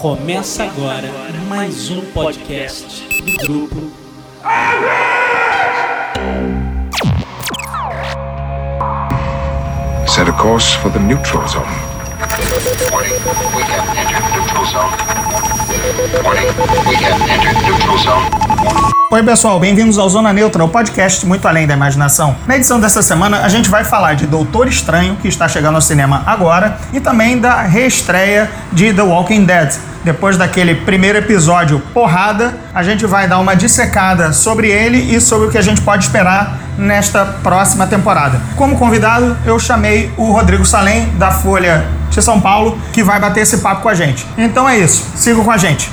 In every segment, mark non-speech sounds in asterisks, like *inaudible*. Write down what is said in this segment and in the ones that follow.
Começa agora mais um podcast do grupo. Set a course for the neutral zone. Warning, we have entered neutral zone. Warning, we have entered neutral zone. Oi, pessoal, bem-vindos ao Zona Neutra, o podcast muito além da imaginação. Na edição dessa semana, a gente vai falar de Doutor Estranho, que está chegando ao cinema agora, e também da reestreia de The Walking Dead. Depois daquele primeiro episódio porrada, a gente vai dar uma dissecada sobre ele e sobre o que a gente pode esperar nesta próxima temporada. Como convidado, eu chamei o Rodrigo Salem, da Folha de São Paulo, que vai bater esse papo com a gente. Então é isso, sigam com a gente.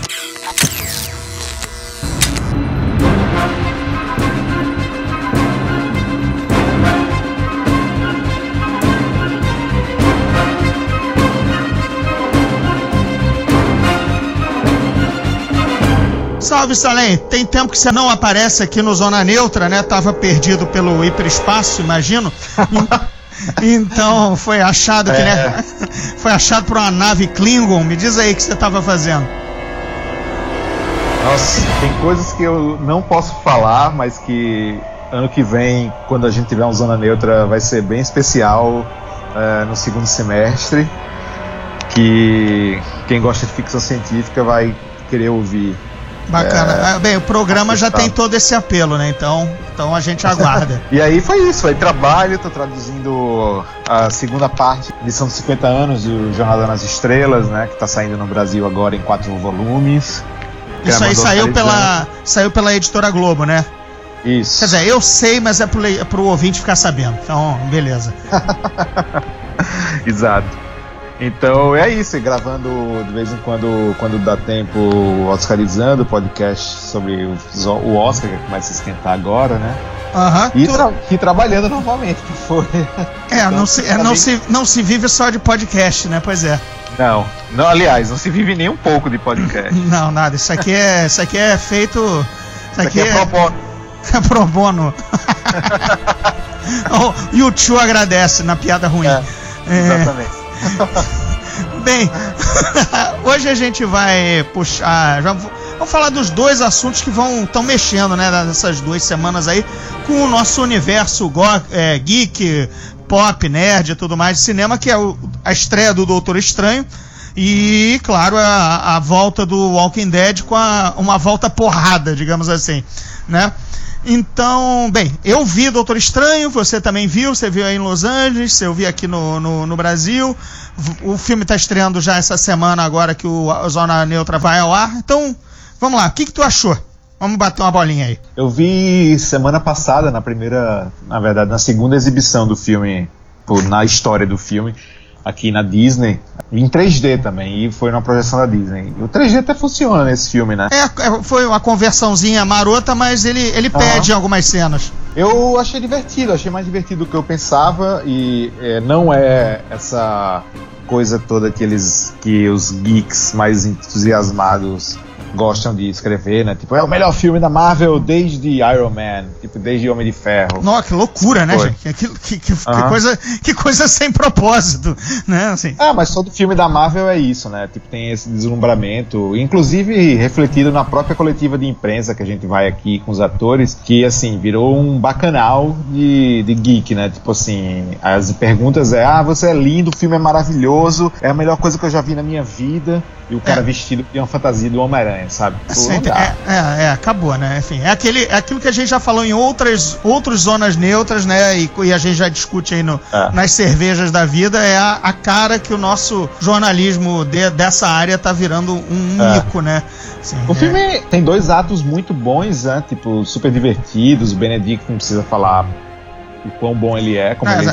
Salve, Salem! Tem tempo que você não aparece aqui no Zona Neutra, né? Tava perdido pelo hiperespaço, imagino. *laughs* então, foi achado que, né? *laughs* Foi achado por uma nave Klingon. Me diz aí o que você tava fazendo. Nossa, tem coisas que eu não posso falar, mas que ano que vem, quando a gente tiver um Zona Neutra, vai ser bem especial eh, no segundo semestre. Que quem gosta de ficção científica vai querer ouvir. Bacana. É, Ah, Bem, o programa já tem todo esse apelo, né? Então, então a gente aguarda. *laughs* E aí foi isso, aí trabalho, tô traduzindo a segunda parte, edição dos 50 anos do Jornada nas Estrelas, né? Que tá saindo no Brasil agora em quatro volumes. Isso aí saiu pela, saiu pela editora Globo, né? Isso. Quer dizer, eu sei, mas é pro, é pro ouvinte ficar sabendo. Então, beleza. *laughs* Exato. Então é isso, gravando de vez em quando, quando dá tempo, Oscarizando, podcast sobre o, Oscar, que começa a esquentar agora, né? Aham. E, Tu- tra- e trabalhando normalmente, que foi. É, não se, é, não, se, não se vive só de podcast, né? Pois é. Não, não, aliás, não se vive nem um pouco de podcast. *laughs* Não, nada. Isso aqui é, isso aqui é feito. Isso Isso aqui *laughs* é pro bono. é pro bono. e o tio agradece na piada ruim. É, É, Exatamente. *laughs* Bem, *laughs* hoje a gente vai puxar. Já vamos falar dos dois assuntos que vão estão mexendo, né, nessas duas semanas aí, com o nosso universo go, é, geek, pop, nerd e tudo mais de cinema, que é o- a estreia do Doutor Estranho. E, claro, a, a volta do Walking Dead com a- uma volta porrada, digamos assim, né? Então, bem, eu vi Doutor Estranho, você também viu, você viu aí em Los Angeles, eu vi aqui no, no, no Brasil. O filme está estreando já essa semana, agora que o a Zona Neutra vai ao ar. Então, vamos lá, o que, que tu achou? Vamos bater uma bolinha aí. Eu vi semana passada, na primeira, na verdade, na segunda exibição do filme, na história do filme, aqui na Disney, em 3D também, e foi na projeção da Disney. E o 3D até funciona nesse filme, né? É, é, foi uma conversãozinha marota, mas ele, ele Aham. pede algumas cenas. Eu achei divertido, achei mais divertido do que eu pensava, e é, não é essa coisa toda que eles, que os geeks mais entusiasmados gostam de escrever, né? Tipo, é o melhor filme da Marvel desde Iron Man, tipo, desde Homem de Ferro. Nossa, que loucura, né, Foi. gente? Que, que, que, que Aham. coisa, que coisa sem propósito, né? Assim. Ah, mas todo filme da Marvel é isso, né? Tipo, tem esse deslumbramento, inclusive refletido na própria coletiva de imprensa que a gente vai aqui com os atores, que assim, virou um bacanal de, de geek, né? Tipo assim, as perguntas é: ah, você é lindo, o filme é maravilhoso, é a melhor coisa que eu já vi na minha vida, e o cara É. vestido de uma fantasia do Homem-Aranha, sabe? Pô, Assim, é, é, é, acabou, né? Enfim, é, aquele, é aquilo que a gente já falou em outras, outras zonas neutras, né? E, e a gente já discute aí no, É. nas cervejas da vida, é a, a cara que o nosso jornalismo de- dessa área tá virando um É. mico, né? Assim, O é- filme tem dois atos muito bons, né? Tipo, super divertidos. O Benedict não precisa falar o quão bom ele é, como Ah, ele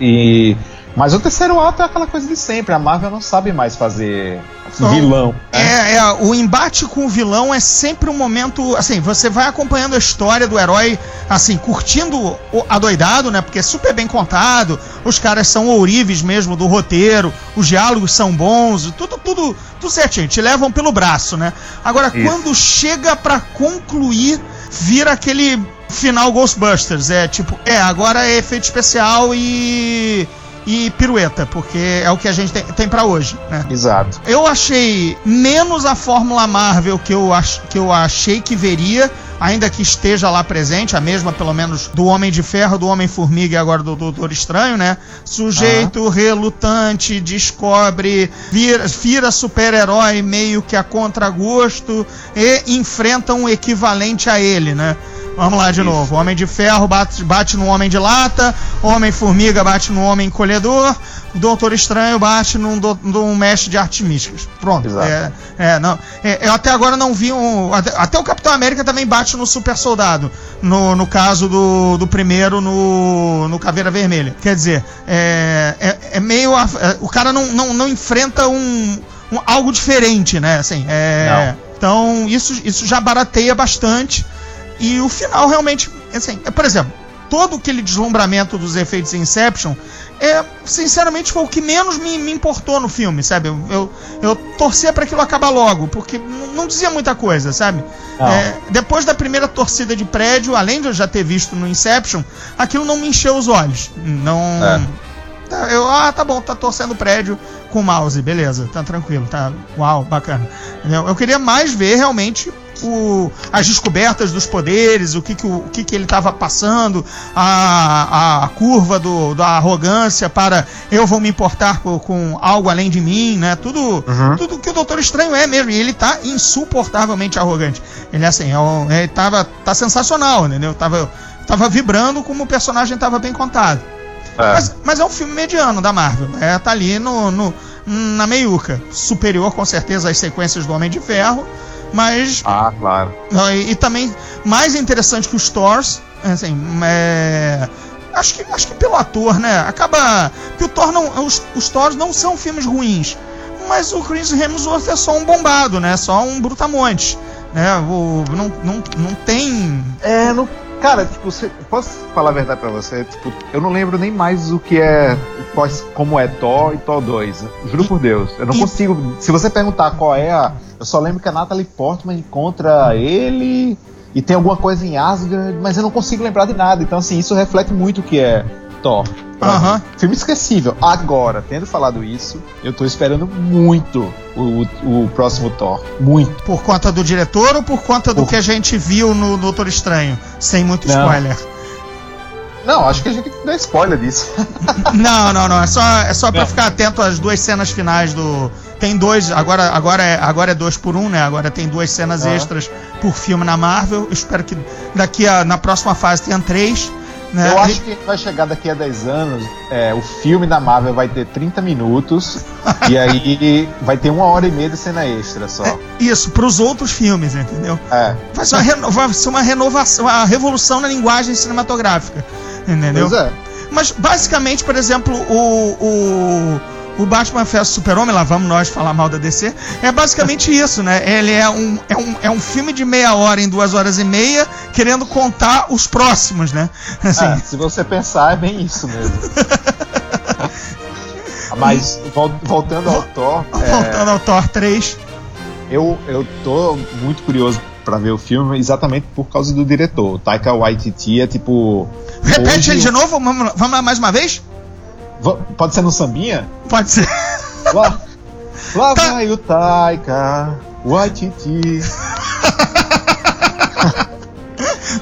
e Mas o terceiro ato é aquela coisa de sempre. A Marvel não sabe mais fazer Não. vilão. né? É, é, o embate com o vilão é sempre um momento, assim, você vai acompanhando a história do herói, assim, curtindo o adoidado, né? Porque é super bem contado, os caras são ourives mesmo do roteiro, os diálogos são bons, tudo, tudo, tudo certinho, te levam pelo braço, né? Agora, Isso. quando chega pra concluir, vira aquele final Ghostbusters, é tipo, é, agora é efeito especial e e pirueta, porque é o que a gente tem, tem para hoje, né? Exato. Eu achei menos a Fórmula Marvel que eu, ach, que eu achei que veria, ainda que esteja lá presente, a mesma pelo menos do Homem de Ferro, do Homem-Formiga e agora do Doutor Estranho, né? Sujeito relutante, descobre, vira, vira super-herói meio que a contragosto e enfrenta um equivalente a ele, né? Vamos lá de novo. Homem de Ferro bate, bate no Homem de Lata, Homem-Formiga bate no Homem Encolhedor, Doutor Estranho bate num, do- num mestre de artes místicas. Pronto. É, é, não, é, eu até agora não vi um. Até, até o Capitão América também bate no Super Soldado. No, no caso do, do primeiro, no, no Caveira Vermelha. Quer dizer, é, é, é meio. a- é, o cara não, não, não enfrenta um, um- algo diferente, né? Assim, é, então, isso, isso já barateia bastante. E o final realmente, assim, é, por exemplo, todo aquele deslumbramento dos efeitos Inception, é, sinceramente, foi o que menos me, me importou no filme, sabe? Eu, eu, eu torcia para aquilo acabar logo, porque não dizia muita coisa, sabe? É, depois da primeira torcida de prédio, além de eu já ter visto no Inception, aquilo não me encheu os olhos. Não. É. Tá, Eu, ah, tá bom, tá torcendo prédio com mouse, beleza, tá tranquilo, tá. Uau, bacana. Eu queria mais ver realmente o, as descobertas dos poderes, o que, que, o, o que, que ele estava passando, a, a curva do, da arrogância para eu vou me importar com, com algo além de mim, né? Tudo, tudo que o Doutor Estranho é mesmo. E ele tá insuportavelmente arrogante. Ele assim, é um- ele tava, tá sensacional, entendeu? Tava, tava vibrando como o personagem tava bem contado. É. Mas, mas é um filme mediano da Marvel. É, tá ali no, no- na meiuca. Superior, com certeza, às sequências do Homem de Ferro. Mas. Ah, claro. E, e também mais interessante que os Thors. Assim, é, acho, que, acho que pelo ator, né? Acaba. Que o Thor não. Os, os Thors não são filmes ruins. Mas o Chris Hemsworth é só um bombado, né? Só um brutamonte. Né? O, não, não, não tem. É, no, cara, tipo, você, posso falar a verdade pra você? Tipo, eu não lembro nem mais o que é, quais- como é Thor e Thor 2. Juro por Deus. Eu não E- consigo. Se você perguntar qual é a. Eu só lembro que a Natalie Portman encontra ele e tem alguma coisa em Asgard, mas eu não consigo lembrar de nada. Então, assim, isso reflete muito o que é Thor. mim. Filme esquecível. Agora, tendo falado isso, eu tô esperando muito o, o, o próximo Thor. Muito. Por conta do diretor ou por conta do Por- que a gente viu no Doutor Estranho? Sem muito Não. spoiler. Não, acho que a gente tem que dar spoiler disso. *laughs* Não, não, não. É só, é só pra Não. ficar atento às duas cenas finais do. Tem dois, agora, agora, é, agora é dois por um, né? Agora tem duas cenas extras por filme na Marvel. Eu espero que daqui a, na próxima fase tenha três. Né? Eu acho que vai chegar daqui a 10 anos, é, o filme da Marvel vai ter 30 minutos e aí *laughs* vai ter uma hora e meia de cena extra só. É, isso, pros outros filmes, entendeu? É. Vai ser uma, vai ser uma renovação, uma revolução na linguagem cinematográfica. Entendeu? Pois é. Mas basicamente, por exemplo, o, o, o Batman vs Super-Homem, lá vamos nós falar mal da DC, é basicamente *laughs* isso, né? Ele é um, é, um, é um filme de meia hora em duas horas e meia, querendo contar os próximos, né? Assim, É, se você pensar, é bem isso mesmo. *laughs* Mas vol- voltando ao Thor, é, voltando ao Thor 3. eu, eu tô muito curioso pra ver o filme exatamente por causa do diretor. O Taika Waititi é tipo. Repete hoje- ele de novo, vamos, vamos lá mais uma vez? Pode ser no sambinha? Pode ser. Lá, lá Tá. vai o Taika Waititi.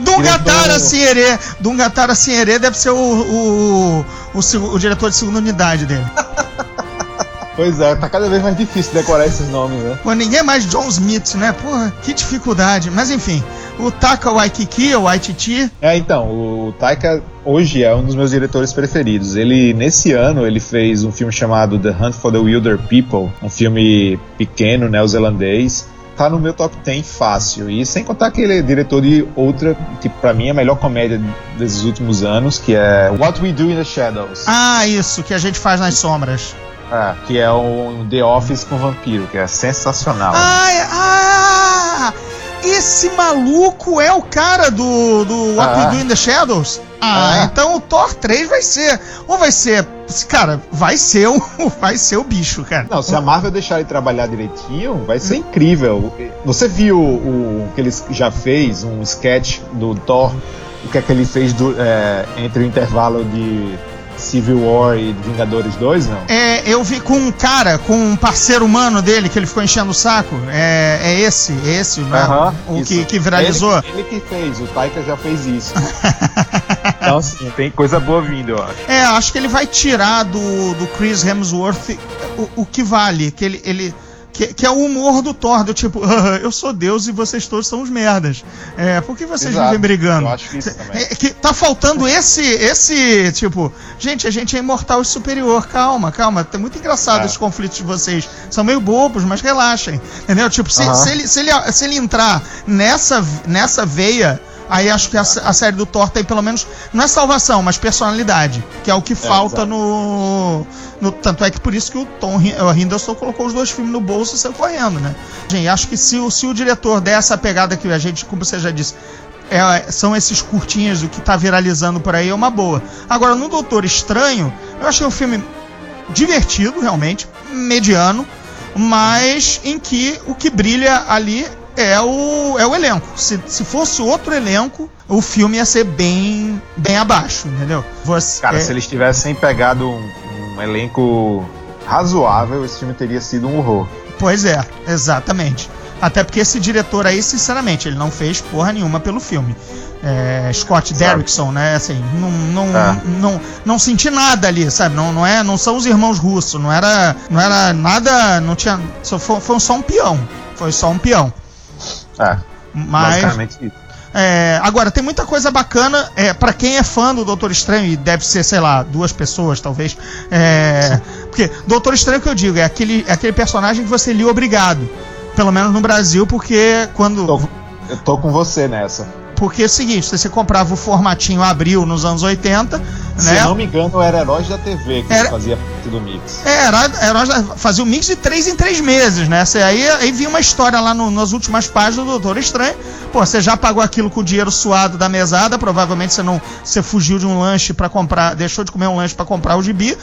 Dungatara Sinherê. Dungatara Sinherê deve ser o, o, o, seg- o diretor de segunda unidade dele. Pois é, tá cada vez mais difícil decorar esses nomes, né? Pô, ninguém é mais John Smith, né? Porra, que dificuldade. Mas enfim, o Taka Waikiki, o Waititi, É, então, o Taika hoje é um dos meus diretores preferidos. Ele, nesse ano, ele fez um filme chamado The Hunt for the Wilder People, um filme pequeno, neozelandês. Tá no meu top 10 fácil. E sem contar que ele é diretor de outra, que pra mim é a melhor comédia desses últimos anos, que é What We Do in the Shadows. Ah, isso, que a gente faz nas sombras. É, que é um The Office com vampiro, que é sensacional. Ah, ah! Esse maluco é o cara do, do What Ah. We Do in the Shadows? Ah, Ah. então o Thor 3 vai ser. Ou vai ser. Cara, vai ser o, *laughs* vai ser o bicho, cara. Não, se a Marvel deixar ele trabalhar direitinho, vai ser incrível. Você viu o, o que ele já fez, um sketch do Thor, o que é que ele fez do- é, entre o intervalo de Civil War e Vingadores 2, não? É, eu vi com um cara, com um parceiro humano dele, que ele ficou enchendo o saco. É, é esse, é esse, né? O isso. que, que viralizou. Ele, ele que fez, o Taika já fez isso. *laughs* então, sim, tem coisa boa vindo, eu acho. É, acho que ele vai tirar do, do Chris Hemsworth o, o que vale, que ele, ele que, que é o humor do Thor, do tipo, *laughs* "Ah, eu sou Deus e vocês todos são os merdas. É, por que vocês Exato, vivem brigando? eu acho isso também. É, que tá faltando esse, esse, tipo, gente, a gente é imortal e superior, calma, calma, tá muito engraçado É. esses conflitos de vocês. São meio bobos, mas relaxem, entendeu? Tipo, se, se ele, se, ele, se ele entrar nessa, nessa veia, aí acho que a, a série do Thor tem pelo menos, não é salvação, mas personalidade, que é o que falta exato. no, no- Tanto é que por isso que o Tom o Hiddleston colocou os dois filmes no bolso e saiu correndo, né? Gente, acho que se, o- se o diretor der essa pegada que a gente, como você já disse, é, são esses curtinhos, o que tá viralizando por aí é uma boa. Agora, no Doutor Estranho, eu achei um filme divertido, realmente, mediano, mas em que o que brilha ali é o, é o elenco. Se, se fosse outro elenco, o filme ia ser bem, bem abaixo, entendeu? Você, Cara, é- se eles tivessem pegado um, um elenco razoável, esse filme teria sido um horror. Pois é, exatamente. Até porque esse diretor aí, sinceramente, ele não fez porra nenhuma pelo filme. É, Scott. Derrickson, né? Assim, não, não, É. não, não senti nada ali, sabe? Não, não, é, não são os irmãos russos, não era, não era nada, não tinha, só foi, foi só um peão, foi só um peão. É, Mas, basicamente isso. é, agora, tem muita coisa bacana. É, para quem é fã do Doutor Estranho, e deve ser, sei lá, duas pessoas, talvez. É, porque Doutor Estranho, que eu digo, é aquele, é aquele personagem que você lia obrigado. Pelo menos no Brasil, porque quando. Tô- eu tô com você nessa. Porque é o seguinte, você comprava o formatinho Abril nos anos 80, Se né? não me engano, era Heróis da TV que Era- fazia parte do mix. É, era, era, fazia um mix de três em três meses, né? Você, aí, aí vinha uma história lá no- nas últimas páginas do Doutor Estranho. Pô, você já pagou aquilo com o dinheiro suado da mesada, provavelmente você não. Você fugiu de um lanche pra comprar. Deixou de comer um lanche pra comprar o gibi.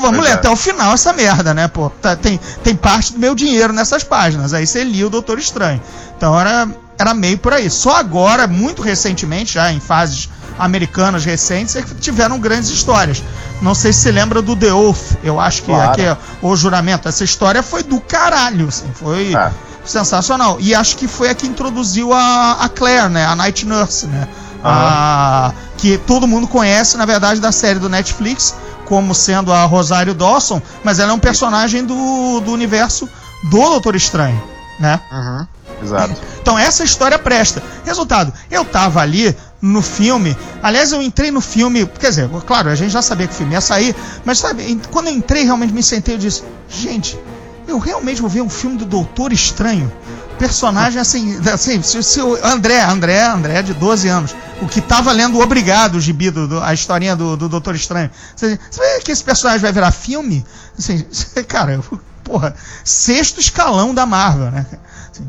Vamos ler é. até o final essa merda, né? Pô, tá- tem, tem parte do meu dinheiro nessas páginas. Aí você lia o Doutor Estranho. Então era, era meio por aí. Só agora, muito recentemente, já em fases americanas recentes, é que tiveram grandes histórias. Não sei se você lembra do The Oath, eu acho que Claro. aqui é o juramento. Essa história foi do caralho, assim, foi É. sensacional. E acho que foi a que introduziu a, a Claire, né? A Night Nurse, né? A- que todo mundo conhece, na verdade, da série do Netflix, como sendo a Rosário Dawson, mas ela é um personagem do, do universo do Doutor Estranho, né? Uhum. Exato. Então essa história presta. Resultado, eu tava ali no filme. Aliás, eu entrei no filme. Quer dizer, claro, a gente já sabia que o filme ia sair, mas sabe, quando eu entrei, realmente me sentei e disse: gente, eu realmente vou ver um filme do Doutor Estranho. Personagem assim, *laughs* assim se, se o André, André, André de 12 anos, o que tava lendo Obrigado, o gibi, do, do- a historinha do, do Doutor Estranho. Você, você vê que esse personagem vai virar filme? Assim, *laughs* cara, porra, sexto escalão da Marvel, né? Assim,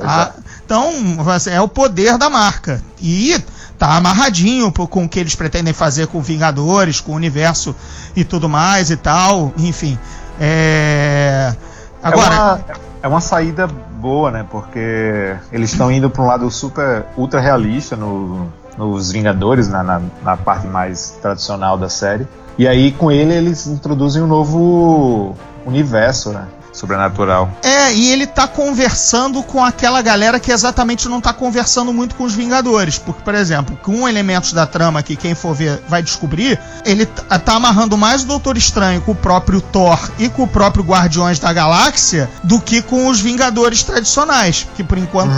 Pois ah, então, assim, é o poder da marca. E tá amarradinho com o que eles pretendem fazer com Vingadores, com o universo e tudo mais e tal. Enfim. É... Agora. é, uma, é uma saída boa, né? Porque eles estão indo para um lado super ultra realista no, nos Vingadores, na, na, na parte mais tradicional da série. E aí com ele eles introduzem um novo universo, né? Sobrenatural. É, e ele tá conversando com aquela galera que exatamente não tá conversando muito com os Vingadores. Porque, por exemplo, com elementos da trama que quem for ver vai descobrir, ele tá amarrando mais o Doutor Estranho com o próprio Thor e com o próprio Guardiões da Galáxia do que com os Vingadores tradicionais. Que por enquanto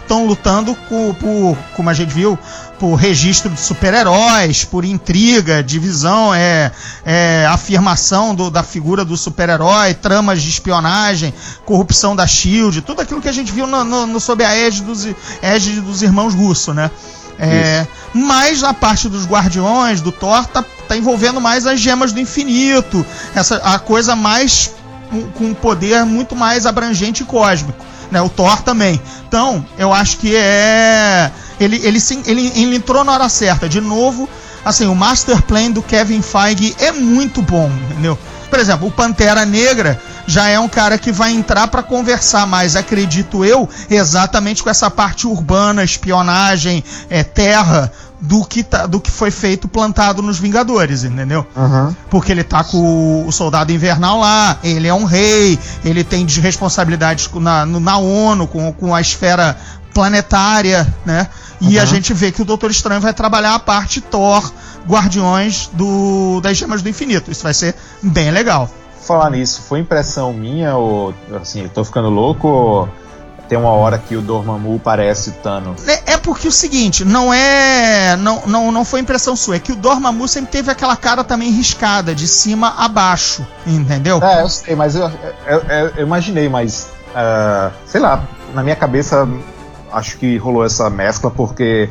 estão lutando com- por, como a gente viu, por registro de super-heróis, por intriga, divisão, é, é, afirmação do- da figura do super-herói, tramas de espionagem, corrupção da SHIELD, tudo aquilo que a gente viu no, no- no- sob a égide dos, égide dos irmãos Russo, né? É, mas a parte dos Guardiões, do Thor, tá, tá envolvendo mais as gemas do infinito, essa, a coisa mais com um poder muito mais abrangente e cósmico. Né, o Thor também. Então, eu acho que é. Ele, ele, sim, ele, ele entrou na hora certa. De novo, assim, o master plan do Kevin Feige é muito bom, entendeu? Por exemplo, o Pantera Negra já é um cara que vai entrar para conversar mais, acredito eu, exatamente com essa parte urbana, espionagem, é, terra, do que, tá, do que foi feito plantado nos Vingadores, entendeu? Uhum. Porque ele tá com o, soldado invernal lá, ele é um rei, ele tem responsabilidades na, na ONU, com, com a esfera planetária, né? E a gente vê que o Doutor Estranho vai trabalhar a parte Thor, Guardiões do, das Gemas do Infinito. Isso vai ser bem legal. Falar nisso, foi impressão minha ou assim, eu tô ficando louco ou tem uma hora que o Dormammu parece Thanos? É, é porque o seguinte, não é. Não, não, não foi impressão sua, é que o Dormammu sempre teve aquela cara também riscada, de cima a baixo, entendeu? É, eu sei, mas eu, eu, eu- eu imaginei, mas ah, sei lá, na minha cabeça acho que rolou essa mescla porque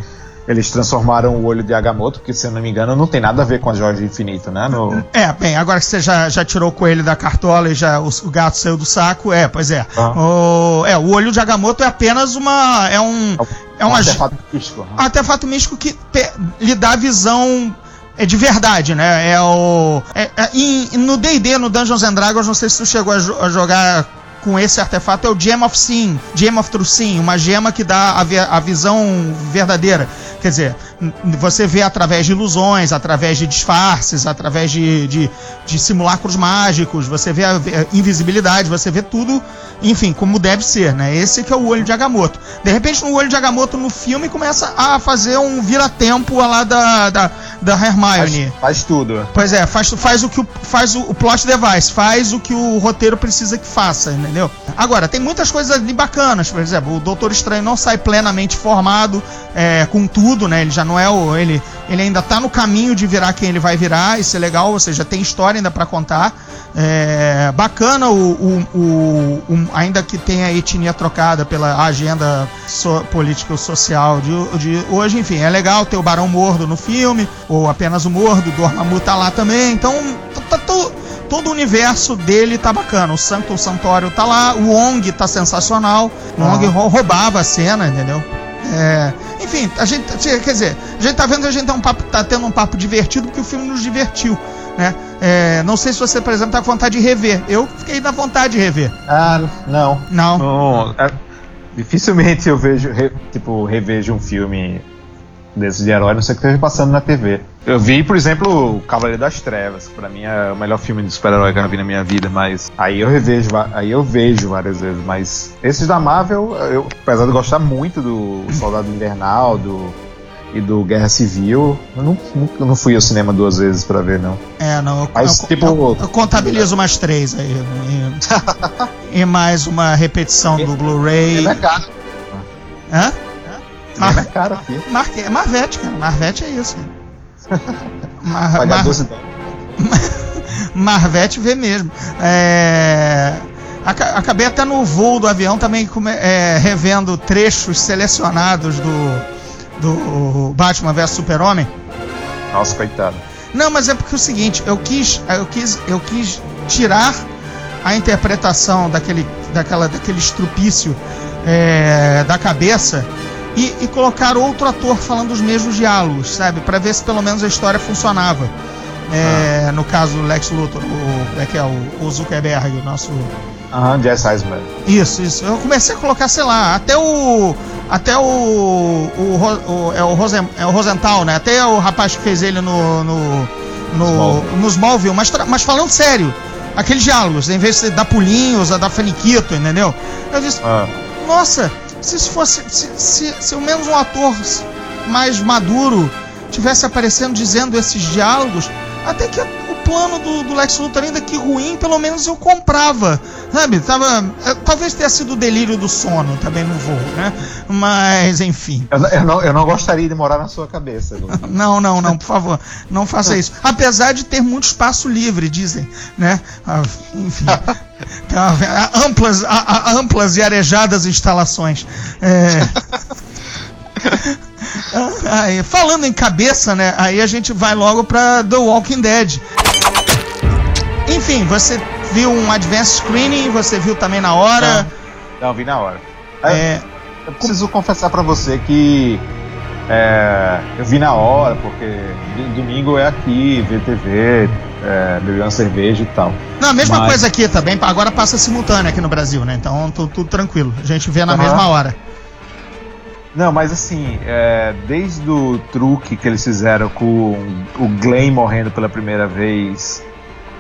eles transformaram o olho de Agamotto, que se eu não me engano não tem nada a ver com a Jorge Infinito, né? No, É, bem, agora que você já, já tirou o coelho da cartola e já o, o gato saiu do saco, é, pois é. Ah. O, é, o olho de Agamotto é apenas uma. É um. É um uma, artefato místico. um artefato místico que te- lhe dá visão. É de verdade, né? É o. É, é- em- no DD, no Dungeons and Dragons, não sei se tu chegou a, jo- a jogar com esse artefato, é o Gem of Sin, Gem of True Sin, uma gema que dá a, a visão verdadeira. Quer dizer, você vê através de ilusões, através de disfarces, através de, de, de simulacros mágicos, você vê a, a invisibilidade, você vê tudo, enfim, como deve ser, né? Esse que é o olho de Agamotto. De repente, no olho de Agamotto no filme começa a fazer um vira-tempo lá da, da, da Hermione. Faz, faz tudo. Pois é, faz, faz o que o, faz o, o plot device, faz o que o roteiro precisa que faça, entendeu? Agora, tem muitas coisas ali bacanas, por exemplo, o Doutor Estranho não sai plenamente formado é, com tudo, né? Ele já não é o. Ele, ele ainda tá no caminho de virar quem ele vai virar, isso é legal, ou seja, tem história ainda pra contar. É, bacana o, o, o- o- ainda que tenha a etnia trocada pela agenda so, político-social de, de hoje, enfim, é legal ter o Barão Mordo no filme, ou apenas o Mordo, o Dormammu tá lá também, então tá, tá to- todo o universo dele tá bacana, o Sanctum Santório tá lá, o Wong tá sensacional, o Wong rou- roubava a cena, entendeu? É, enfim, a gente, quer dizer, a gente tá vendo que a gente tá, um papo, tá tendo um papo divertido porque o filme nos divertiu, né? É, não sei se você, por exemplo, tá com vontade de rever. Eu fiquei na vontade de rever. Ah, não. Não. Não, é- dificilmente eu vejo, re- tipo, revejo um filme desses de herói, não sei o que esteja passando na TV. Eu vi, por exemplo, o Cavaleiro das Trevas, que pra mim é o melhor filme de super-herói que eu vi na minha vida, mas aí eu revejo, aí eu vejo várias vezes, mas esses da Marvel, eu, apesar de gostar muito do Soldado Invernal, do e do Guerra Civil, eu não, nunca- não fui ao cinema duas vezes pra ver, não. É, não. Eu, Mas, eu- tipo- eu- eu contabilizo umas três aí. E, *laughs* e mais uma repetição do Blu-ray. É caro. Hã? Cinema é caro aqui. Mar, é Marvete, cara. Marvete é isso. *laughs* Mar, Pagar Mar- 12 dólares. *laughs* Marvete vê mesmo. É, aca- acabei até no voo do avião também é, revendo trechos selecionados do, do Batman vs Super-Homem. Nossa, coitado. Não, mas é porque é o seguinte, eu quis, eu quis, eu quis tirar a interpretação daquele, daquela, daquele estrupício é, da cabeça e, e colocar outro ator falando os mesmos diálogos, sabe? Pra ver se pelo menos a história funcionava. É, No caso, Lex Luthor, o, é que é, o, o Zuckerberg, o nosso Aham, Jess Eisenberg. isso, isso. Eu comecei a colocar, sei lá, até o. Até o. O, o- é, o Rosen, é o Rosenthal, né? Até o rapaz que fez ele no. No, no, Smallville. no Smallville. Mas, mas falando sério, aqueles diálogos, em vez de dar pulinhos, a dar faniquito, entendeu? Eu disse, Ah, nossa, se isso fosse. Se, se, se ao menos um ator mais maduro tivesse aparecendo dizendo esses diálogos, até que plano do, do Lex Luthor, ainda que ruim, pelo menos eu comprava. Sabe? Tava, eh, talvez tenha sido o delírio do sono também no voo, né? Mas, enfim. eu, eu não, eu não gostaria de morar na sua cabeça. *laughs* Não, não, não, por favor, não faça isso. Apesar de ter muito espaço livre, dizem, né? Ah, Enfim, *laughs* a- amplas, a- a- amplas e arejadas instalações. É. *laughs* Ah, aí, falando em cabeça, né? Aí a gente vai logo pra The Walking Dead. Enfim, você viu um advanced screening, você viu também na hora. Não, vi na hora. É, Eu preciso confessar pra você que é, eu vi na hora, porque domingo é aqui, VTV, é, beber uma cerveja e tal. Não, a mesma Mas- coisa aqui também, agora passa simultânea aqui no Brasil, né? Então tu- tudo tranquilo. A gente vê na Aham. mesma hora. Não, mas assim, é, desde o truque que eles fizeram com o Glenn morrendo pela primeira vez,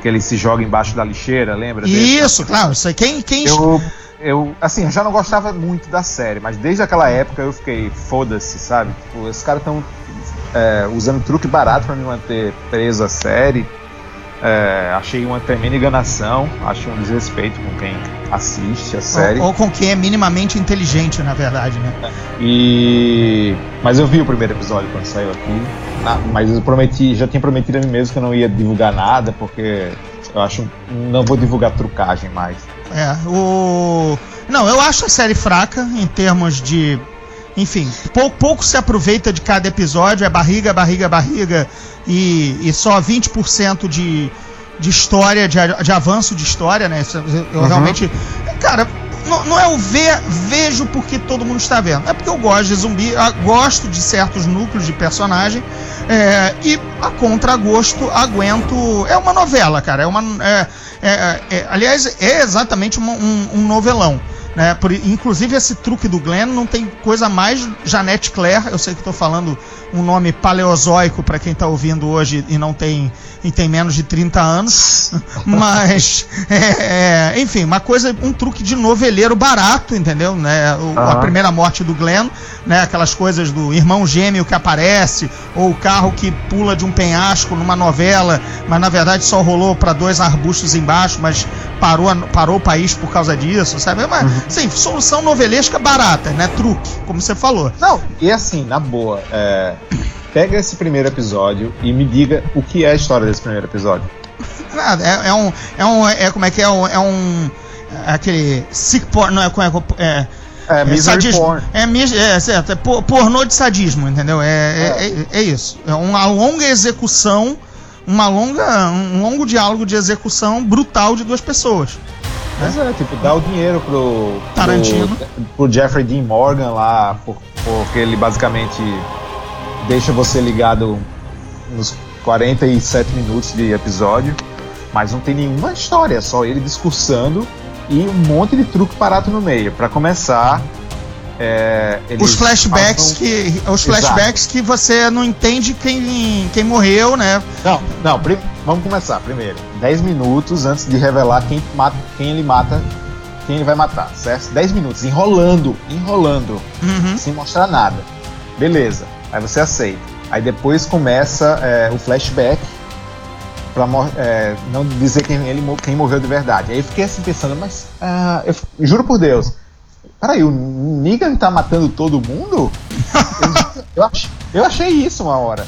que ele se joga embaixo da lixeira, lembra? Isso, claro. Isso quem, quem Eu, eu, assim, eu já não gostava muito da série, mas desde aquela época eu fiquei, foda-se, sabe? Tipo, esses caras estão usando truque barato pra me manter preso à série. É, achei uma tremenda enganação, achei um desrespeito com quem assiste a série. Ou, ou com quem é minimamente inteligente, na verdade, né? E mas eu vi o primeiro episódio quando saiu aqui. Mas eu prometi, já tinha prometido a mim mesmo que eu não ia divulgar nada, porque eu acho não vou divulgar trucagem mais. É, o. Não, eu acho a série fraca em termos de. Enfim, pouco, pouco se aproveita de cada episódio, é barriga, barriga, barriga, e, e só 20% de, de história, de, de avanço de história, né? Eu, eu realmente. Cara, não, não é o ver, vejo porque todo mundo está vendo. É porque eu gosto de zumbi, ah, gosto de certos núcleos de personagem, é, e a contragosto aguento. É uma novela, cara. É uma. é- é- é- aliás, é exatamente uma- um, um novelão. Né? Por- inclusive, esse truque do Glenn não tem coisa mais Janete Claire. Eu sei que estou falando um nome paleozoico para quem está ouvindo hoje e não tem, e tem menos de 30 anos. *laughs* Mas, *laughs* é, é, enfim, uma coisa, um truque de noveleiro barato, entendeu? Né? O- A primeira morte do Glenn, né? aquelas coisas do irmão gêmeo que aparece, ou o carro que pula de um penhasco numa novela, mas na verdade só rolou para dois arbustos embaixo, mas parou, parou o país por causa disso, sabe? Mas, sim, solução novelesca barata, né? Truque, como você falou. Não, e assim, na boa, é, pega esse primeiro episódio e me diga o que é a história desse primeiro episódio. Nada, é, é um. É um. É, como é que é? Um, é um. é aquele. Sick porn. Não, é. como é, é É, misery sadismo. porn. É, é, certo, é por- pornô de sadismo, entendeu? É, é, é- é isso. É uma longa execução, uma longa, um longo diálogo de execução brutal de duas pessoas. Mas é, tipo, dá o dinheiro pro. Tarantino. Pro, pro Jeffrey Dean Morgan lá, por- porque ele basicamente deixa você ligado nos 47 minutos de episódio, mas não tem nenhuma história, só ele discursando e um monte de truque barato no meio. Pra começar. é, Os flashbacks passam- que. Os Exato. flashbacks que você não entende quem, quem morreu, né? Não, não, prim- vamos começar primeiro. 10 minutos antes de revelar quem, mata, quem ele mata, quem ele vai matar, certo? 10 minutos, enrolando, enrolando, Uhum. sem mostrar nada. Beleza, aí você aceita. Aí depois começa é, o flashback pra mor- é, não dizer quem, ele, quem morreu de verdade. Aí eu fiquei assim pensando, mas ah, eu juro por Deus, peraí, o Negan tá matando todo mundo? *laughs* eu, eu ach- eu achei isso uma hora.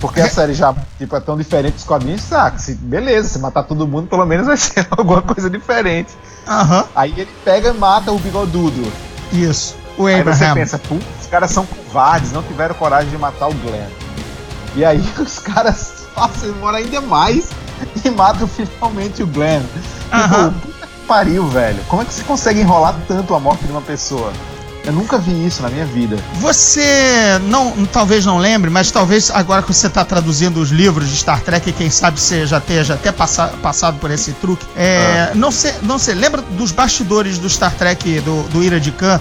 Porque a série já tipo, é tão diferente dos quadrinhos, saca? Se, beleza, se matar todo mundo, pelo menos vai ser *laughs* alguma coisa diferente. Aham, Aí ele pega e mata o bigodudo. isso. O Aí você pensa, putz, os caras são covardes, não tiveram coragem de matar o Glenn. E aí *laughs* os caras passam embora ainda mais *laughs* e matam finalmente o Glenn. Aham. Tipo, puta que pariu, velho. Como é que você consegue enrolar tanto a morte de uma pessoa? Eu nunca vi isso na minha vida. Você não, talvez não lembre, mas talvez agora que você está traduzindo os livros de Star Trek, quem sabe você já esteja até passa, passado por esse truque. É, Não sei, não sei. Lembra dos bastidores do Star Trek do, do Ira de Khan?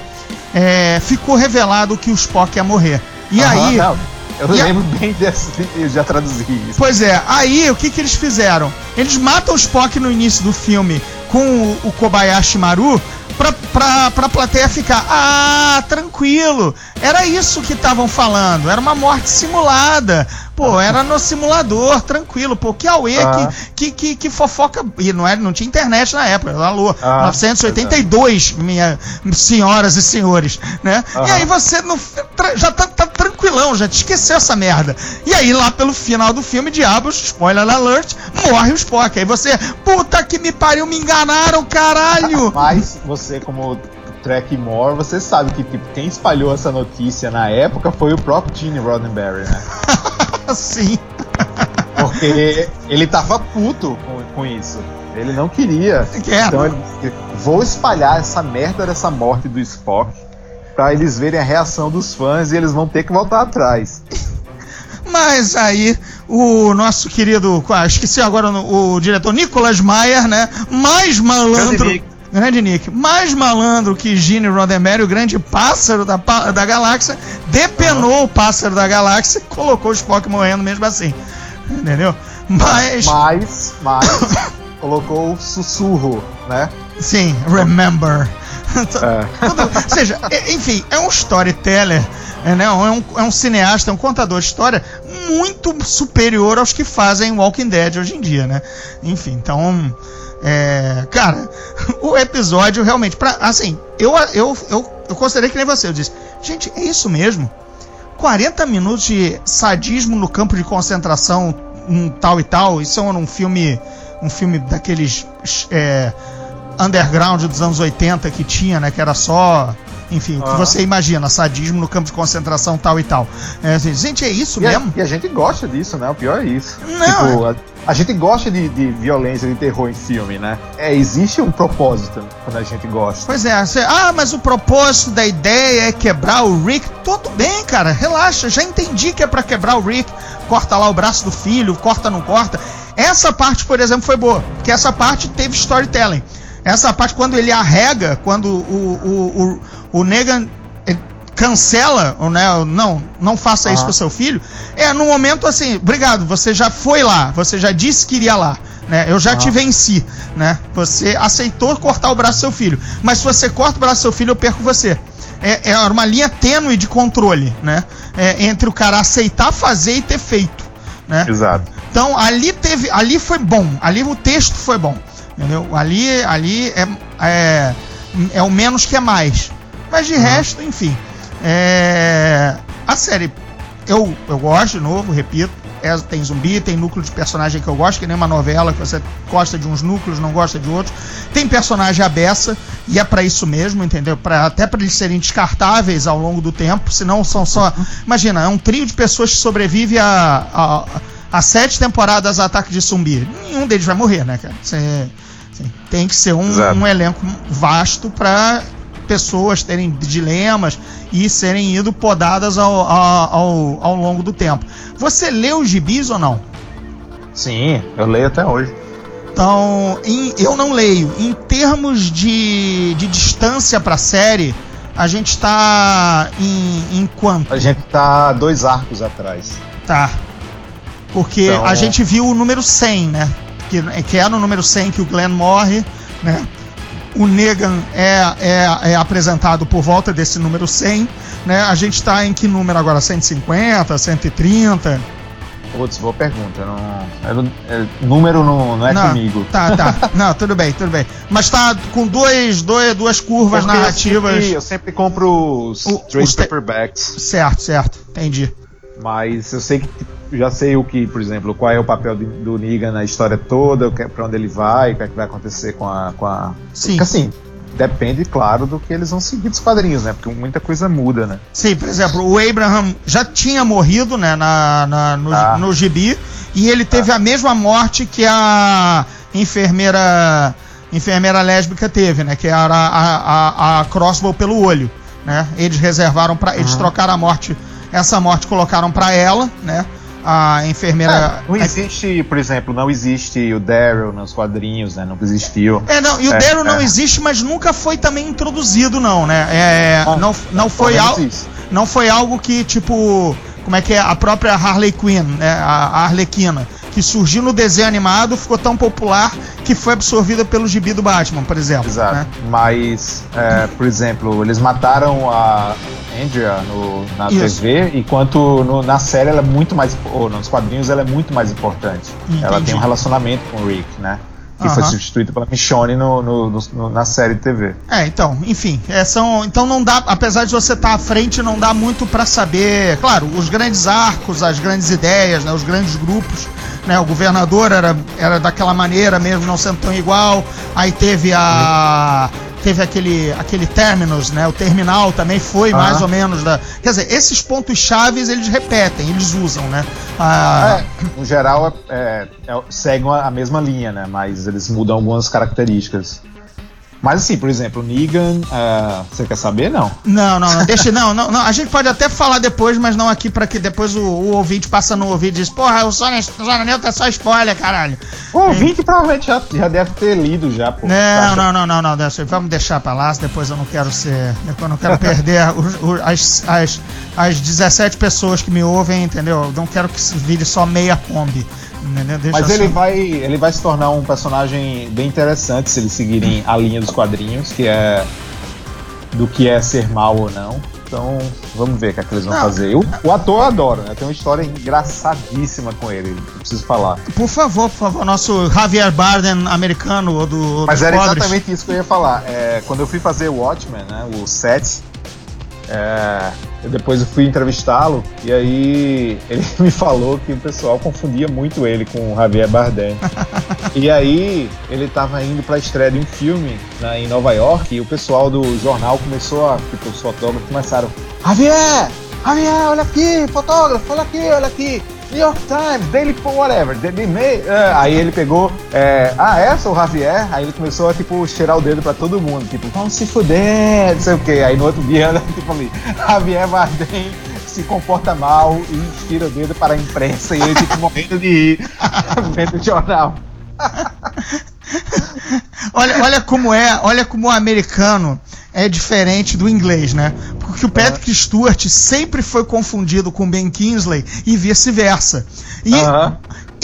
É, ficou revelado que o Spock ia morrer. E Aham, aí, não, eu e a- lembro bem desse. Eu já traduzi isso. Pois é, aí o que, que eles fizeram? Eles matam o Spock no início do filme com o, o Kobayashi Maru pra, pra, pra plateia ficar, ah, tranquilo. Era isso que estavam falando, era uma morte simulada. Pô, era no simulador, tranquilo. Pô, que auê, Ah. que, que, que, que fofoca. E não, era, não tinha internet na época, era alô, Ah, 982, minha, senhoras e senhores, né? E Aham. aí você no, tra- já tá, tá tranquilão, já te esqueceu essa merda. E aí lá pelo final do filme, diabos, spoiler alert, morre o Spock. Aí você, puta que me pariu, me enganaram, caralho! Mas você, como Trek More, você sabe que tipo, quem espalhou essa notícia na época foi o próprio Gene Roddenberry, né? *laughs* Assim. Porque ele tava puto com, com isso. Ele não queria. É, Então ele disse, vou espalhar essa merda dessa morte do Spock pra eles verem a reação dos fãs e eles vão ter que voltar atrás. Mas aí o nosso querido, ah, esqueci agora o, o diretor Nicolas Maier, né? Mais malandro. Grande Nick, mais malandro que Gene Roddenberry, o grande pássaro da, da galáxia, depenou o pássaro da galáxia e colocou o Spock morrendo mesmo assim. Entendeu? Mas, Mas, mas, *coughs* colocou o sussurro, né? sim, remember. É. *laughs* Tudo- ou seja, enfim, é um storyteller, é, né? é, um, é um cineasta, é um contador de história muito superior aos que fazem Walking Dead hoje em dia, né? Enfim, então. É, cara, *laughs* o episódio realmente, pra, assim, eu, eu, eu, eu considerei que nem você, eu disse, gente, é isso mesmo? 40 minutos de sadismo no campo de concentração, um tal e tal, isso é um filme, um filme daqueles é, underground dos anos 80 que tinha, né, que era só, enfim, o que você imagina, sadismo no campo de concentração tal e tal. É, assim, gente, é isso E a, mesmo? e a gente gosta disso, né? O pior é isso. Não, Tipo, a, a gente gosta de, de violência, de terror em filme, né? É, existe um propósito quando a gente gosta. Pois é, você, ah, mas o propósito da ideia é quebrar o Rick. Tudo bem, cara, relaxa, já entendi que é pra quebrar o Rick. Corta lá o braço do filho, corta, não corta. Essa parte, por exemplo, foi boa, porque essa parte teve storytelling. Essa parte, quando ele arrega, quando o, o, o, o Negan eh, cancela, ou, né, não, não faça isso Aham. com seu filho, é no momento assim, obrigado, você já foi lá, você já disse que iria lá, né? Eu já te venci, né? Você aceitou cortar o braço do seu filho, mas se você corta o braço do seu filho, eu perco você. É, é uma linha tênue de controle, né? É, entre o cara aceitar fazer e ter feito, né? Exato. Então ali teve, ali foi bom, ali o texto foi bom, entendeu? Ali, ali é, é, é o menos que é mais. Mas de resto, enfim, é, a série eu, eu gosto de novo, repito. é- tem zumbi, tem núcleo de personagem que eu gosto, que nem uma novela que você gosta de uns núcleos, não gosta de outros. Tem personagem abessa e é pra isso mesmo, entendeu? Pra, até para eles serem descartáveis ao longo do tempo, senão são só. Imagina, é um trio de pessoas que sobrevive a, a, a sete temporadas a ataque de zumbi. Nenhum deles vai morrer, né, cara? Assim, tem que ser um, um elenco vasto pra pessoas terem dilemas e serem ido podadas ao, ao, ao, longo do tempo. Você leu os gibis ou não? Sim, eu leio até hoje. Então, em- eu não leio. Em termos de, de distância pra série, a gente tá em, em quanto? A gente tá dois arcos atrás. Tá. Porque Então- a gente viu o número 100, né? Que, que é no número 100 que o Glenn morre, né? O Negan é, é, é apresentado por volta desse número 100, né? A gente tá em que número agora? 150, 130? Putz, boa pergunta. Não, é é- número não, não é comigo. Tá, tá. *laughs* Não, tudo bem, tudo bem. Mas tá com dois, dois, duas curvas Porque narrativas. Eu sempre, eu sempre compro os O- trade os paperbacks, Certo, certo. Entendi. Mas eu sei que já sei o que, por exemplo, qual é o papel de- do Negan na história toda, que- pra onde ele vai, o que, é que vai acontecer com a. Com a... Sim. Porque assim, depende, claro, do que eles vão seguir dos quadrinhos, né? Porque muita coisa muda, né? Sim, por exemplo, o Abraham já tinha morrido, né, na, na- no, Ah. no gibi, e ele teve a mesma morte que a enfermeira enfermeira lésbica teve, né, que era a, a, a crossbow pelo olho, né? Eles reservaram para eles trocaram a morte, essa morte colocaram para ela, né? A enfermeira É, não existe, por exemplo, não existe o Daryl nos quadrinhos, né? Nunca existiu. É, não, e o É, Daryl não é. existe, mas nunca foi também introduzido, não, né? É, Ah, não, não foi isso. Não foi algo que, tipo, como é que é? A própria Harley Quinn, né? A, a Arlequina, que surgiu no desenho animado, ficou tão popular que foi absorvida pelo gibi do Batman, por exemplo. Exato. né? Mas, é, por exemplo, eles mataram a Andrea no- na Isso. TV, enquanto no- na série ela é muito mais. Ou nos quadrinhos ela é muito mais importante. Ela Entendi. tem um relacionamento com o Rick, né? Que foi Aham. substituído pela Michonne no, no- no- na série TV. É, então, enfim, é, são, então não dá, apesar de você estar à frente, não dá muito pra saber, claro, os grandes arcos, as grandes ideias, né, os grandes grupos, né, o governador era, era daquela maneira mesmo, não sendo tão igual, aí teve a teve aquele aquele terminus, né, o terminal também foi Aham. mais ou menos da, quer dizer, esses pontos chaves eles repetem, eles usam, né? Ah, É, no geral, é, é, é- seguem a a mesma linha, né? Mas eles mudam algumas características. Mas assim, por exemplo, Negan, uh, você quer saber? Não. Não, não, não, *laughs* deixa, não, não, não, a gente pode até falar depois, mas não aqui para que depois o, o, ouvinte passa no ouvido e diz, porra, o Zona, Neutra é só spoiler, caralho. O ouvinte provavelmente já, já deve ter lido já, pô. Não, não, não, não, não, não, vamos deixar pra lá, depois eu não quero ser, depois eu não quero *laughs* perder os, os, as, as, as 17 pessoas que me ouvem, entendeu? Eu não quero que se vire só meia Kombi. Mas ele vai, ele vai se tornar um personagem bem interessante se eles seguirem a linha dos quadrinhos, que é do que é ser mal ou não. Então, vamos ver o que, é que eles vão não. fazer. O, o, ator eu adoro, né? Tem uma história engraçadíssima com ele, eu preciso falar. Por favor, por favor, nosso Javier Bardem americano do. Mas era pobres. exatamente isso que eu ia falar. É, quando eu fui fazer o Watchmen, né? O set, é, depois eu fui entrevistá-lo e aí ele *laughs* me falou que o pessoal confundia muito ele com o Javier Bardem. *laughs* e aí ele estava indo para a estreia de um filme né, em Nova York e o pessoal do jornal começou a, tipo, os fotógrafos começaram: Javier, Javier, olha aqui, fotógrafo, olha aqui, olha aqui. New York Times, Daily whatever, Daily Mail. Uh, aí ele pegou, é, ah, é, sou o Javier. Aí ele começou a, tipo, cheirar o dedo pra todo mundo. Tipo, vamos se fuder, não sei o quê. Aí no outro dia, *laughs* tipo ali, Javier Bardem se comporta mal e tira o dedo para a imprensa. E ele, tipo, morrendo de rir *laughs* vendo o jornal. *laughs* olha, olha como é, olha como o americano é diferente do inglês, né? Porque o Patrick Stewart sempre foi confundido com Ben Kingsley e vice-versa. E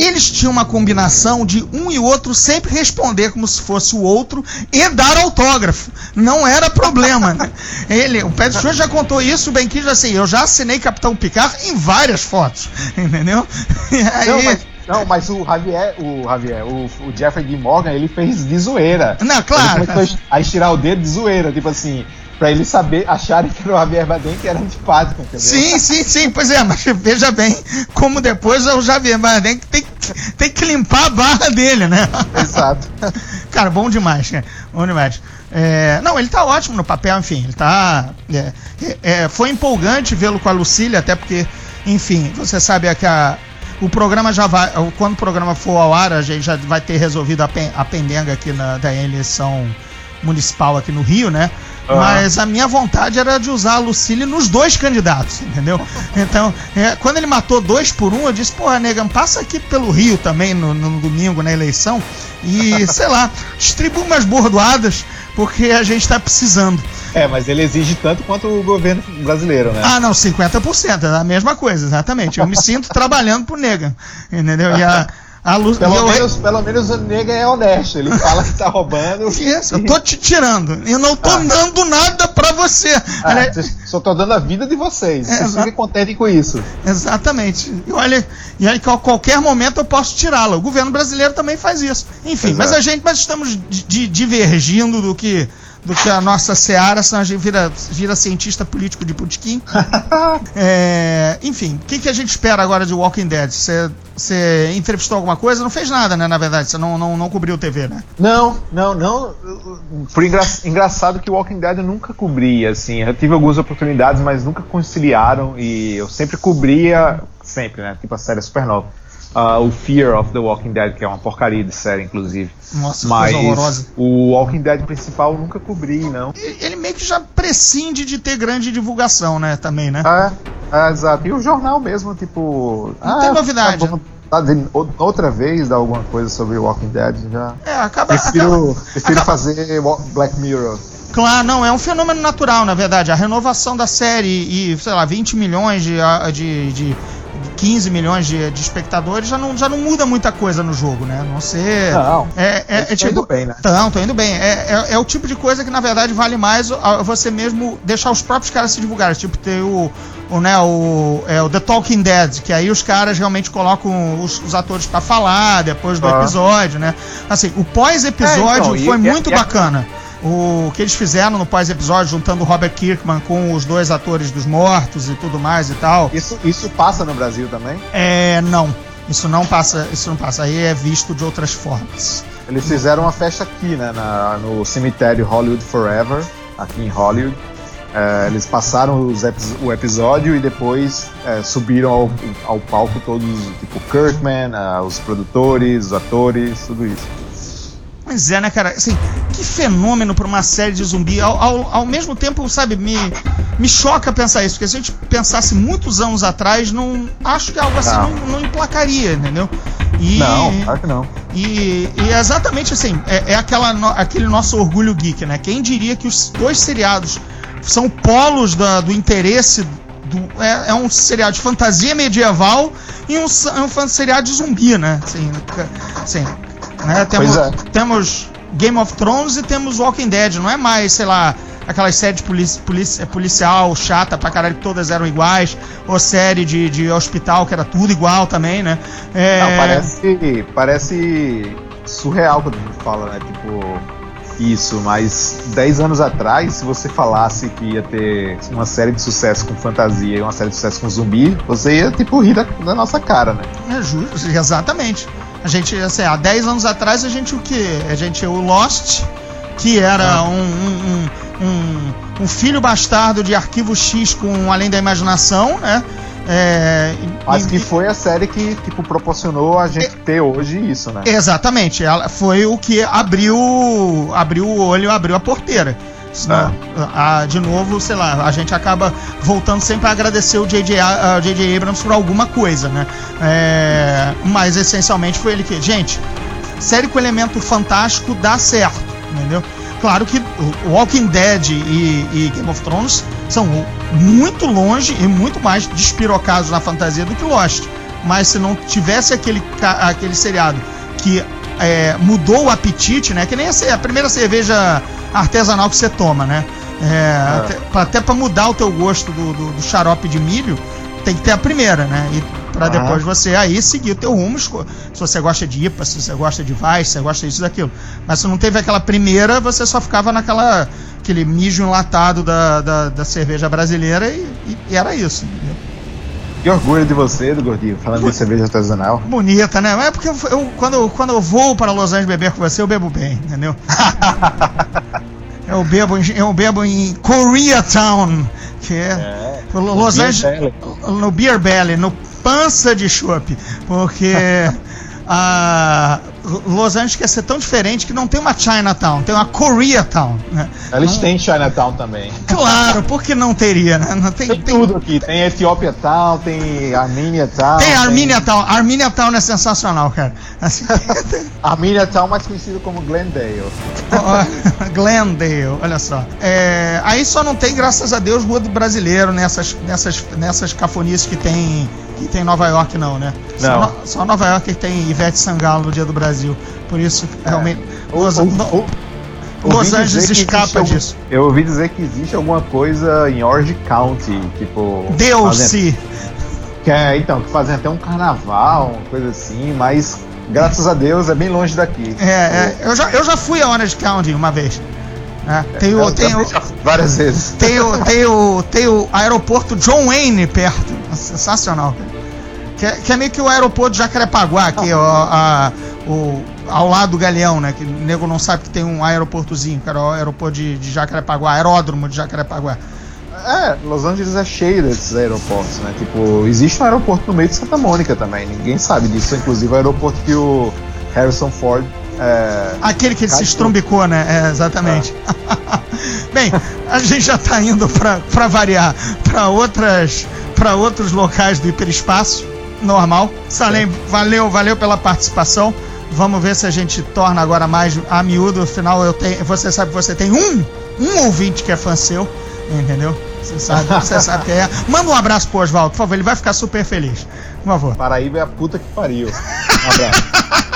eles tinham uma combinação de um e outro sempre responder como se fosse o outro e dar autógrafo. Não era problema, né? *laughs* Ele, o Patrick Stewart já contou isso, o Ben Kingsley assim, eu já assinei Capitão Picard em várias fotos, *laughs* entendeu? E aí, Não, mas não, mas o Javier, o Javier, o, o Jeffrey D. Morgan, ele fez de zoeira. Não, claro. Ele começou a estirar o dedo de zoeira, tipo assim, pra eles saber, acharem que era o Javier Bardem que era antipático, entendeu? Sim, sim, sim, pois é, mas veja bem como depois é o Javier Bardem que tem, tem que limpar a barra dele, né? Exato. *laughs* cara, bom demais, cara. Bom demais. É, não, ele tá ótimo no papel, enfim, ele tá. É, é, é foi empolgante vê-lo com a Lucília, até porque, enfim, você sabe que a, o programa já vai. Quando o programa for ao ar, a gente já vai ter resolvido a, pen, a pendenga aqui na, da eleição municipal aqui no Rio, né? Uhum. Mas a minha vontade era de usar a Lucille nos dois candidatos, entendeu? *laughs* Então, é, quando ele matou dois por um, eu disse, porra, Negan, passa aqui pelo Rio também no, no domingo, na eleição, e, *laughs* sei lá, distribui umas bordoadas, porque a gente tá precisando. É, mas ele exige tanto quanto o governo brasileiro, né? Ah, não, 50%, é a mesma coisa, exatamente. Eu me sinto trabalhando pro Negan, entendeu? E a, *laughs* a pelo, eu, menos, pelo menos o Negan é honesto, ele fala que tá roubando. *laughs* Isso, eu tô te tirando, eu não tô ah. dando nada pra você. Ah, Aliás, só tô dando a vida de vocês, é, vocês fiquem contentes com isso. Exatamente. E olha, e aí, a qualquer momento eu posso tirá-la. O governo brasileiro também faz isso. Enfim, Exato. mas a gente mas estamos divergindo do que do que a nossa seara, senão a gente vira, vira cientista político de putiquim. *laughs* é, enfim, o que, que a gente espera agora de Walking Dead? Você entrevistou alguma coisa? Não fez nada, né? Na verdade, você não, não, não cobriu TV, né? Não, não, não. Foi engra engraçado que o Walking Dead eu nunca cobria, assim. Eu tive algumas oportunidades, mas nunca conciliaram e eu sempre cobria, sempre, né? Tipo a série Supernova uh, o Fear of the Walking Dead, que é uma porcaria de série, inclusive. Nossa, Mas coisa horrorosa. o Walking Dead principal eu nunca cobri, não. Ele meio que já prescinde de ter grande divulgação, né? Também, né? É, é exato. E o jornal mesmo, tipo. Não ah, tem novidade. Tá outra vez dar alguma coisa sobre Walking Dead já. É, acaba. Prefiro, acaba, prefiro acaba, fazer Black Mirror. Claro, não, é um fenômeno natural, na verdade. A renovação da série e, sei lá, 20 milhões de, de, de 15 milhões de, de, espectadores, já não, já não muda muita coisa no jogo, né? Não ser. Não. É, é, é tipo, indo bem, né? Não, tô indo bem. É, é, é, o tipo de coisa que, na verdade, vale mais você mesmo deixar os próprios caras se divulgarem. Tipo, ter o. O, né, o, é, o The Talking Dead, que aí os caras realmente colocam os, os atores para falar depois do ah. episódio, né? Assim, o pós-episódio é, então, foi e, muito e, bacana o que eles fizeram no pós-episódio, juntando o Robert Kirkman com os dois atores dos mortos e tudo mais e tal. Isso, isso passa no Brasil também? É, não. Isso não passa, isso não passa. Aí é visto de outras formas. Eles fizeram uma festa aqui, né, na, no cemitério Hollywood Forever, aqui em Hollywood. É, eles passaram o episódio e depois é, subiram ao, ao, palco todos, tipo Kirkman, uh, os produtores, os atores, tudo isso. Pois é, né, cara? Assim, que fenômeno pra uma série de zumbi. Ao, ao, ao mesmo tempo, sabe, me, me choca pensar isso, porque se a gente pensasse muitos anos atrás, não acho que algo assim Não. não, não emplacaria, entendeu? E, Não, claro que não. E, e é exatamente assim, é, é aquela, no- aquele nosso orgulho geek, né? Quem diria que os dois seriados são polos da- do interesse. Do, é, é um seriado de fantasia medieval e um, um seriado de zumbi, né? Assim, assim, né? Temos, é. temos Game of Thrones e temos Walking Dead. Não é mais, sei lá, aquelas séries polici, polici- policial chata pra caralho que todas eram iguais, ou série de, de hospital que era tudo igual também, né? É, Não, parece, parece surreal quando a gente fala, né? Tipo, isso, mas 10 anos atrás, se você falasse que ia ter uma série de sucesso com fantasia e uma série de sucesso com zumbi, você ia, tipo, rir da, da nossa cara, né? É justo, exatamente. A gente, assim, há 10 anos atrás, a gente o quê? A gente, o Lost, que era Ah. um, um, um, um- filho bastardo de Arquivo X com Além da Imaginação, né? É, Mas que foi a série que, tipo, proporcionou a gente ter hoje isso, né? Exatamente, ela foi o que abriu, abriu o olho, abriu a porteira. Senão, a- de novo, sei lá, a gente acaba voltando sempre a agradecer o J.J. A- a J.J. Abrams por alguma coisa, né? É, mas essencialmente foi ele que, gente, série com elemento fantástico dá certo, entendeu? Claro que Walking Dead e, e Game of Thrones são muito longe e muito mais despirocados na fantasia do que Lost. Mas se não tivesse aquele, aquele seriado que é, mudou o apetite, né? Que nem a, a primeira cerveja artesanal que você toma, né? É, Até, pra- até pra mudar o teu gosto do, do- do xarope de milho, tem que ter a primeira, né? E pra Ah. depois você aí seguir o teu rumo, se você gosta de IPA, se você gosta de Vice, se você gosta disso e daquilo. Mas se não teve aquela primeira, você só ficava naquela aquele mijo enlatado da, da, da cerveja brasileira e, e- e era isso. entendeu? Que orgulho de você, do Gordinho, falando de cerveja artesanal. *laughs* Bonita, né? É porque eu, eu- quando, eu- quando eu vou para Los Angeles beber com você, eu bebo bem, entendeu? *laughs* eu, bebo, em- eu bebo em Koreatown, que é, Los Beer Angeles, no Beer Belly, no Pança de Chopp, porque *laughs* a Los Angeles quer ser tão diferente que não tem uma Chinatown, tem uma Koreatown. Né? Eles Não- têm Chinatown também. Claro, por que não teria, né? Não tem, Tem tudo aqui. Tem Etiópia Town, tem Armênia Town. Tem Armenia Town. Armenia Town é sensacional, cara. Assim, *laughs* Armênia Town, mais conhecido como Glendale. *laughs* Glendale, olha só. É, aí só não tem, graças a Deus, rua do brasileiro nessas, nessas, nessas cafonices que tem, que tem em Nova York, não, né? Só, Não. no- só Nova York tem Ivete Sangalo no Dia do Brasil. Por isso, realmente. Los, Ou- no- ou- Los Angeles escapa algum- disso. Eu ouvi dizer que existe alguma coisa em Orange County, tipo. DLC. Que é, então, que fazem até um carnaval, uma coisa assim, mas graças a Deus é bem longe daqui. É, é, eu, já, eu já fui a Orange County uma vez. Né? Tem, o, tem, o, várias vezes. tem, o, tem, o, tem o aeroporto John Wayne perto. Sensacional, cara. Que é, que é meio que o aeroporto de Jacarepaguá, aqui, ó, a- o, ao lado do Galeão, né? Que o nego não sabe que tem um aeroportozinho, cara, o aeroporto de, de Jacarepaguá, aeródromo de Jacarepaguá. É, Los Angeles é cheio desses aeroportos, né? Tipo, existe um aeroporto no meio de Santa Mônica também, ninguém sabe disso. Inclusive o aeroporto que o Harrison Ford. É... Aquele que ele se Cachorro. estrumbicou, né? É, exatamente. *laughs* Bem, a gente já tá indo pra variar pra outras para outros locais do hiperespaço, normal. Salem, valeu, valeu pela participação. Vamos ver se a gente torna agora mais a miúdo. Afinal, eu tenho, você sabe que você tem um, um ouvinte que é fã seu, entendeu? Você sabe, você sabe que é. *laughs* Manda um abraço pro Oswaldo, por favor, ele vai ficar super feliz. Por favor. Paraíba é a puta que pariu. Um abraço. *laughs*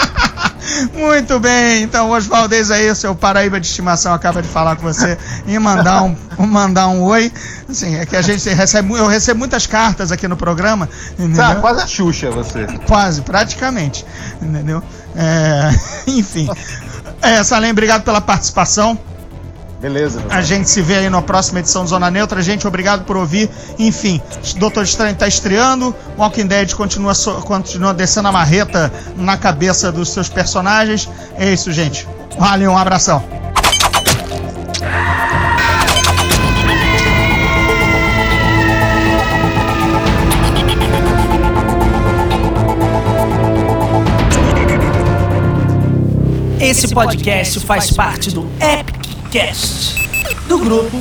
Muito bem, então Oswaldo, eis aí, o seu Paraíba de estimação acaba de falar com você *laughs* e mandar um, mandar um oi. Assim, é que a gente recebe, eu recebo muitas cartas aqui no programa? Tá, quase a Xuxa você. Quase, praticamente, entendeu? É, *laughs* enfim. É, Salem, obrigado pela participação. Beleza, A gente se vê aí na próxima edição do Zona Neutra. Gente, obrigado por ouvir. Enfim, Doutor Estranho está estreando. Walking Dead continua, so- continua descendo a marreta na cabeça dos seus personagens. É isso, gente. Valeu, um abração. Esse podcast faz parte do Epic Cast do grupo